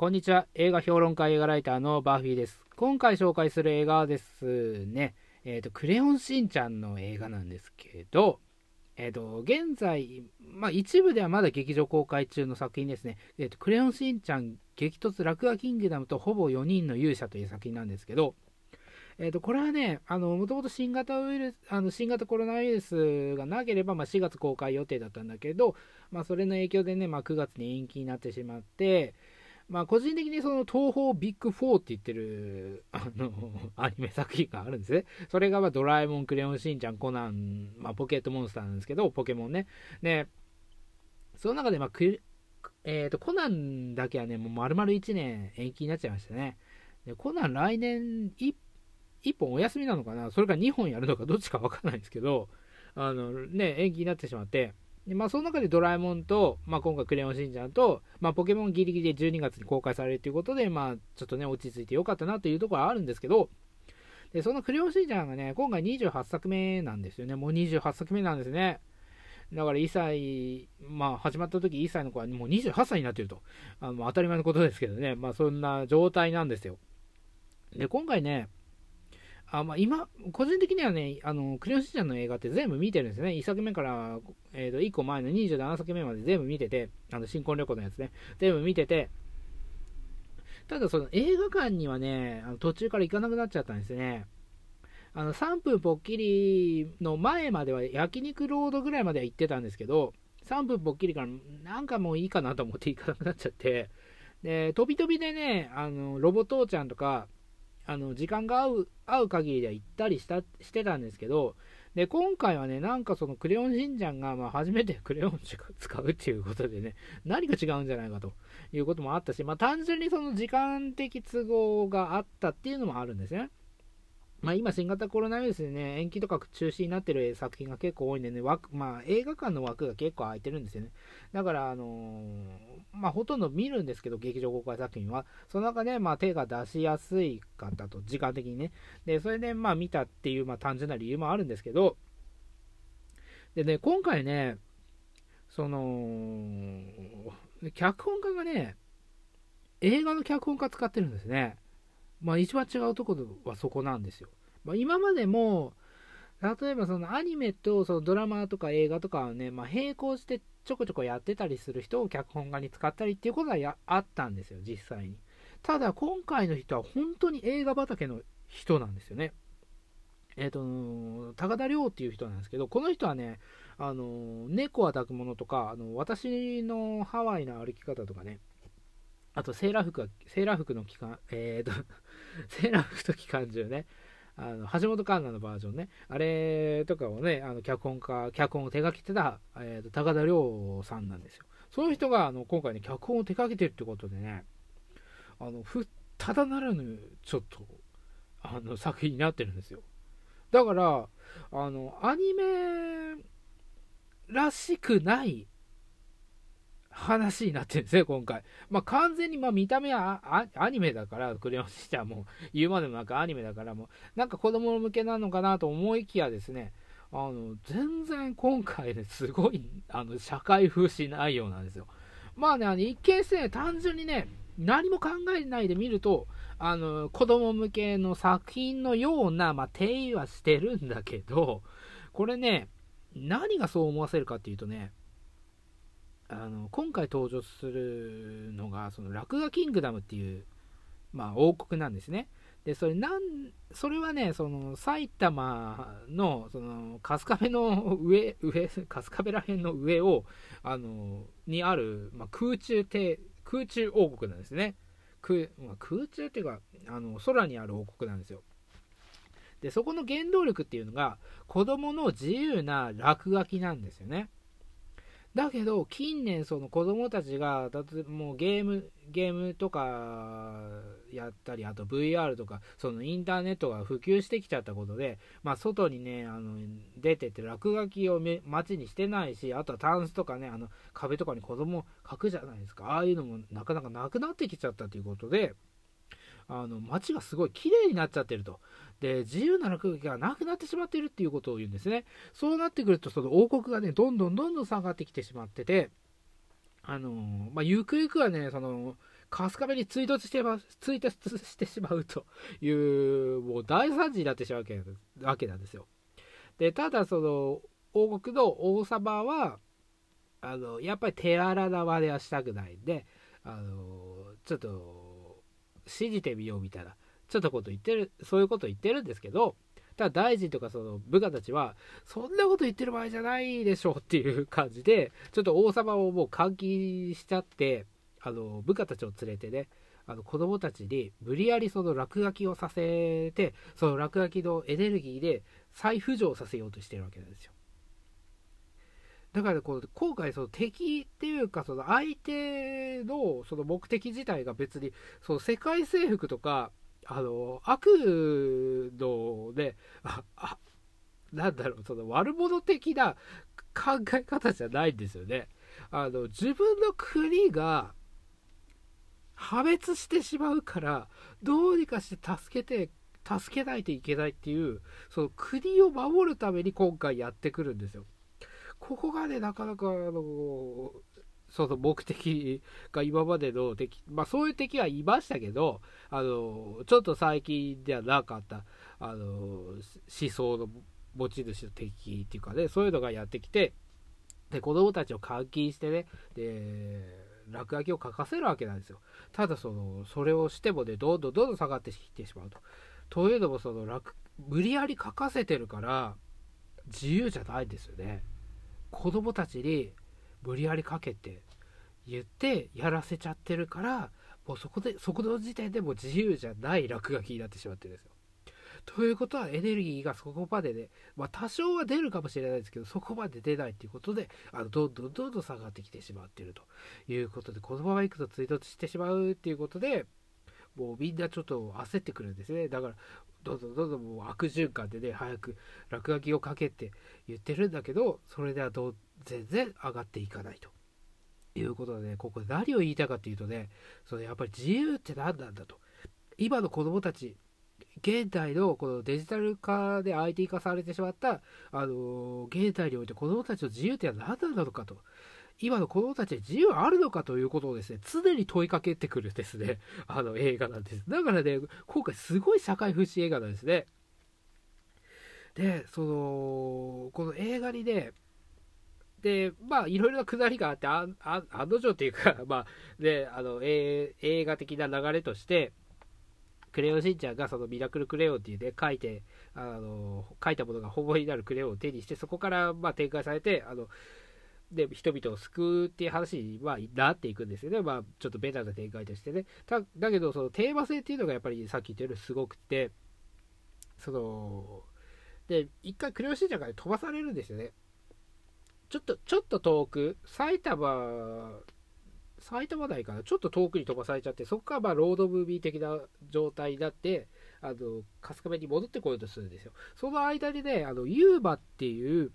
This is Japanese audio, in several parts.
こんにちは。映画評論家映画ライターのバーフィーです。今回紹介する映画はですね、えっ、ー、と、クレヨンしんちゃんの映画なんですけど、えっ、ー、と、現在、まあ、一部ではまだ劇場公開中の作品ですね。えっ、ー、と、クレヨンしんちゃん激突落書キングダムとほぼ4人の勇者という作品なんですけど、えっ、と、これはね、あの、もともと新型ウイルス、あの、新型コロナウイルスがなければ、まあ、4月公開予定だったんだけど、まあ、それの影響でね、まあ、9月に延期になってしまって、まあ、個人的にその東方ビッグ4って言ってる、あの、アニメ作品があるんですね。それが、ま、ドラえもん、クレヨンしんちゃん、コナン、まあ、ポケットモンスターなんですけど、ポケモンね。で、その中で、まあ、えっ、ー、と、コナンだけはね、もう丸々1年延期になっちゃいましたね。で、コナン来年 1, 1本お休みなのかな？それか2本やるのかどっちかわかんないんですけど、あの、ね、延期になってしまって、でまあ、その中でドラえもんと、まあ、今回クレヨンしんちゃんと、まあ、ポケモンギリギリで12月に公開されるということで、まあ、ちょっとね、落ち着いてよかったなというところはあるんですけど、で、そのクレヨンしんちゃんがね、今回28作目なんですよね。もう28作目なんですね。だから1歳、まあ始まった時1歳の子はもう28歳になってると。あの当たり前のことですけどね。まあそんな状態なんですよ。で、今回ね、あまあ、今、個人的にはね、あの、クレヨンしんちゃんの映画って全部見てるんですよね。1作目から、えー、と1個前の27作目まで全部見てて、あの、新婚旅行のやつね、全部見てて、ただその映画館にはね、あの途中から行かなくなっちゃったんですね。あの、3分ぽっきりの前までは焼肉ロードぐらいまでは行ってたんですけど、3分ぽっきりからなんかもういいかなと思って行かなくなっちゃって、で、飛び飛びでね、あの、ロボ父ちゃんとか、あの時間が合う合う限りでは行ったりしたしてたんですけど、で今回はね、なんかそのクレヨンしんちゃんがまあ初めてクレヨン使うっていうことでね、何が違うんじゃないかということもあったし、まあ、単純にその時間的都合があったっていうのもあるんですね。まあ、今、新型コロナウイルスでね、延期とか中止になってる作品が結構多いんでね、枠まあ、映画館の枠が結構空いてるんですよね。だから、あのー、まあ、ほとんど見るんですけど、劇場公開作品は。その中で、まあ、手が出しやすいかったと、時間的にね。で、それで、まあ、見たっていう、まあ、単純な理由もあるんですけど、でね、今回ね、その、脚本家がね、映画の脚本家使ってるんですね。まあ、一番違うところはそこなんですよ。まあ、今までも、例えばそのアニメとそのドラマとか映画とかはね、まあ、並行してちょこちょこやってたりする人を脚本家に使ったりっていうことはやあったんですよ、実際に。ただ今回の人は本当に映画畑の人なんですよね。えっ、ー、と、高田亮っていう人なんですけど、この人はね、あの、猫は抱くものとか、あの、私のハワイの歩き方とかね、あとセーラー服は、セーラー服の期間、えっ、ー、と、セーラー服と機関銃ね、あの橋本環奈のバージョンね、あれとかをね、あの脚本家、脚本を手掛けてた、えーと、高田亮さんなんですよ。その人があの今回ね、脚本を手掛けてるってことでね、あのふただならぬちょっとあの作品になってるんですよ。だから、あのアニメらしくない話になってるんですね、今回。まあ、完全に、ま、見た目はアニメだから、クレヨンしんちゃんも 言うまでもなくアニメだから、もう、なんか子供向けなのかなと思いきやですね、あの、全然今回ですごい、あの、社会風刺内容なんですよ。まあね、あの一見してね、単純にね、何も考えないで見ると、あの、子供向けの作品のような、まあ、定義はしてるんだけど、これね、何がそう思わせるかっていうとね、あの今回登場するのがそのラクガキングダムっていう、まあ、王国なんですね。でそれなんそれはねその埼玉のその春日部の上上春日部ら辺の上をあのにある、まあ、空中帝空中王国なんですね。空,、まあ、空中っていうかあの空にある王国なんですよ。でそこの原動力っていうのが子供の自由な落書きなんですよね。だけど、近年、その子供たちが、だってもうゲーム、ゲームとかやったり、あと VR とか、そのインターネットが普及してきちゃったことで、まあ、外にね、あの、出てて落書きを街にしてないし、あとはタンスとかね、あの、壁とかに子供書くじゃないですか。ああいうのもなかなかなくなってきちゃったということで、あの、街がすごい綺麗になっちゃってると。で、自由な空気がなくなってしまっているっていうことを言うんですね。そうなってくると、その王国がね、どんどんどんどん下がってきてしまってて、あのまあ、ゆくゆくはね、その、春日部に追突してま追突してしまうというもう大惨事になってしまうわけなんですよ。でただその王国の王様はあのやっぱり手荒な真似はしたくないんであのちょっと信じてみようみたいなちょっとこと言ってるそういうこと言ってるんですけどただ大臣とかその部下たちはそんなこと言ってる場合じゃないでしょうっていう感じでちょっと王様をもう監禁しちゃってあの部下たちを連れてねあの子供たちに無理やりその落書きをさせてその落書きのエネルギーで再浮上させようとしてるわけなんですよ。だからこう今回その敵っていうかその相手のその目的自体が別にその世界征服とかあの悪のねああなんだろうその悪者的な考え方じゃないんですよね。あの自分の国が破滅してしまうからどうにかして助けて助けないといけないっていうその国を守るために今回やってくるんですよ。ここがねなかなかあのその目的が今までの敵、まあそういう敵はいましたけど、あの、ちょっと最近ではなかった、あの、思想の持ち主の敵っていうかね、そういうのがやってきて、で、子供たちを監禁してね、で、落書きを書かせるわけなんですよ。ただその、それをしてもね、どんどんどんどん下がってきてしまうと。というのも、その、無理やり書かせてるから、自由じゃないんですよね。子供たちに無理やりかけて言ってやらせちゃってるからもうそこでそこの時点でも自由じゃない落書きになってしまってるんですよ。ということはエネルギーがそこまでね、まあ、多少は出るかもしれないですけどそこまで出ないっていうことであのどんどんどんどん下がってきてしまってるということでこのままいくと追突してしまうっていうことでもうみんなちょっと焦ってくるんですねだからどんどんどんどんもう悪循環でね早く落書きをかけって言ってるんだけどそれではどう全然上がっていかないということで、ね、ここで何を言いたいかっていうとね、そのやっぱり自由って何なんだと。今の子供たち、現代のこのデジタル化で IT 化されてしまった、あの現代において子供たちの自由って何なんだろうかと。今の子供たちに自由あるのかということをですね、常に問いかけてくるですね、あの映画なんです。だからね、今回すごい社会風刺映画なんですね。で、その、この映画にね、で、まあ、いろいろなくだりがあって、ああ案の定っていうか、まあ、で、あの、え、映画的な流れとして、クレヨンしんちゃんがそのミラクルクレヨンっていうね、書いて、あの、書いたものが保護になるクレヨンを手にして、そこから、まあ、展開されて、あの、で、人々を救うっていう話に、なっていくんですよね。まあ、ちょっとベタな展開としてね。だだけど、そのテーマ性っていうのがやっぱりさっき言ったようにすごくて、その、で、一回クレヨンしんちゃんが飛ばされるんですよね。ちょっと、ちょっと遠く、埼玉、埼玉台かな、ちょっと遠くに飛ばされちゃって、そこからまあロードムービー的な状態になって、あの、春日部に戻ってこようとするんですよ。その間にね、あの、ユーバっていう、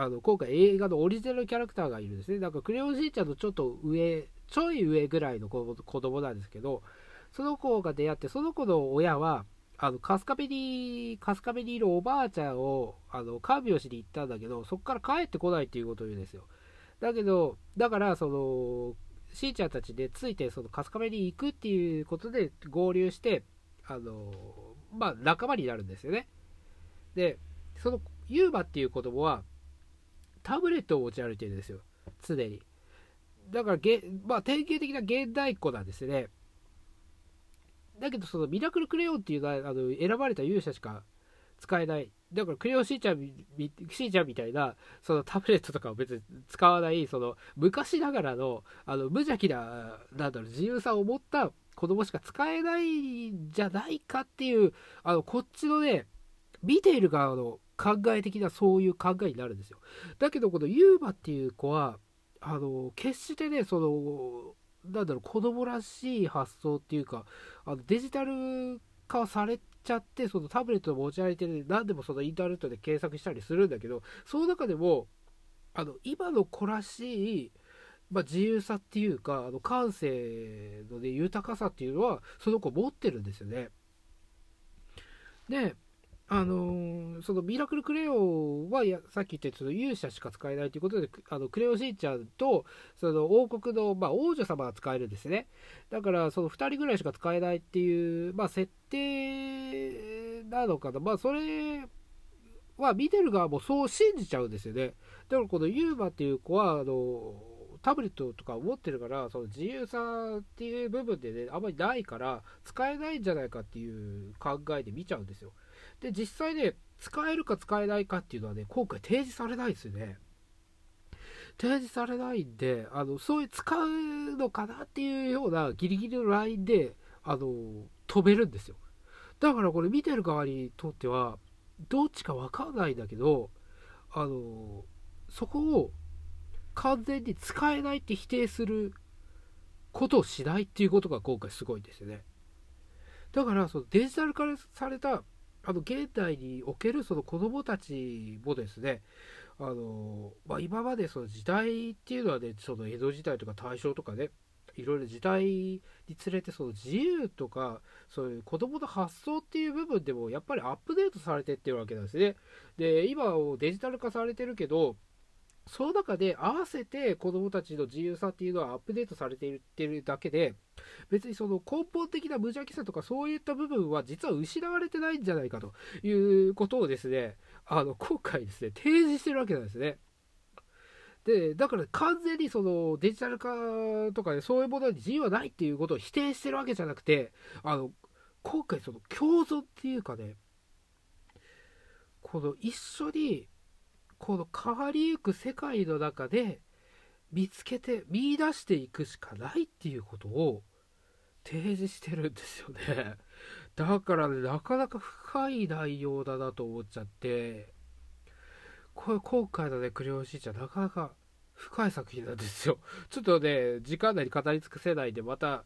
あの、今回映画のオリジナルキャラクターがいるんですね。なんか、クレヨンしんちゃんのちょっと上、ちょい上ぐらいの子供なんですけど、その子が出会って、その子の親は、あの、春日部に、春日部にいるおばあちゃんを、あの、看病しに行ったんだけど、そこから帰ってこないっていうことを言うんですよ。だけど、だから、その、しーちゃんたちでついて、その、春日部に行くっていうことで合流して、あの、まあ、仲間になるんですよね。で、その、ユーバっていう子供は、タブレットを持ち歩いてるんですよ。常に。だから、げまあ、典型的な現代っ子なんですね。だけどそのミラクルクレヨンっていうのはあの選ばれた勇者しか使えないだからクレヨンしーちゃんしーちゃんみたいなそのタブレットとかを別に使わないその昔ながらのあの無邪気ななんだろう自由さを持った子供しか使えないんじゃないかっていうあのこっちのね見ている側の考え的なそういう考えになるんですよだけどこのユーマっていう子はあの決してねそのなんだろう子供らしい発想っていうかあのデジタル化されちゃってそのタブレットを持ち歩いてる何でもそのインターネットで検索したりするんだけどその中でもあの今の子らしい、まあ、自由さっていうかあの感性の、ね、豊かさっていうのはその子持ってるんですよね。であのー、そのミラクルクレヨンはやさっき言ったその勇者しか使えないということであのクレヨンしんちゃんとその王国の、まあ、王女様が使えるんですね。だからその2人ぐらいしか使えないっていう、まあ、設定なのかな。まあそれは見てる側もそう信じちゃうんですよね。だからこのユーマっていう子はあのタブレットとか持ってるからその自由さっていう部分でねあまりないから使えないんじゃないかっていう考えで見ちゃうんですよ。で、実際ね、使えるか使えないかっていうのはね、今回提示されないですよね。提示されないんで、あの、そういう使うのかなっていうようなギリギリのラインで、あの、飛べるんですよ。だからこれ見てる側にとっては、どっちかわかんないんだけど、あの、そこを完全に使えないって否定することをしないっていうことが今回すごいんですよね。だから、そのデジタル化されたあの現代におけるその子供たちもですねあの、まあ、今までその時代っていうのはねその江戸時代とか大正とかねいろいろ時代につれてその自由とかそういう子どもの発想っていう部分でもやっぱりアップデートされてってるわけなんですね。で今デジタル化されてるけどその中で合わせて子どもたちの自由さっていうのはアップデートされていってるだけで別にその根本的な無邪気さとかそういった部分は実は失われてないんじゃないかということをですねあの今回ですね提示してるわけなんですね。でだから完全にそのデジタル化とかでそういうものに自由はないっていうことを否定してるわけじゃなくてあの今回その共存っていうかねこの一緒にこの変わりゆく世界の中で見つけて見出していくしかないっていうことを提示してるんですよね。だからねなかなか深い内容だなと思っちゃってこれ今回のねクレヨンしんちゃんなかなか深い作品なんですよ。ちょっとね時間内に語り尽くせないんでまた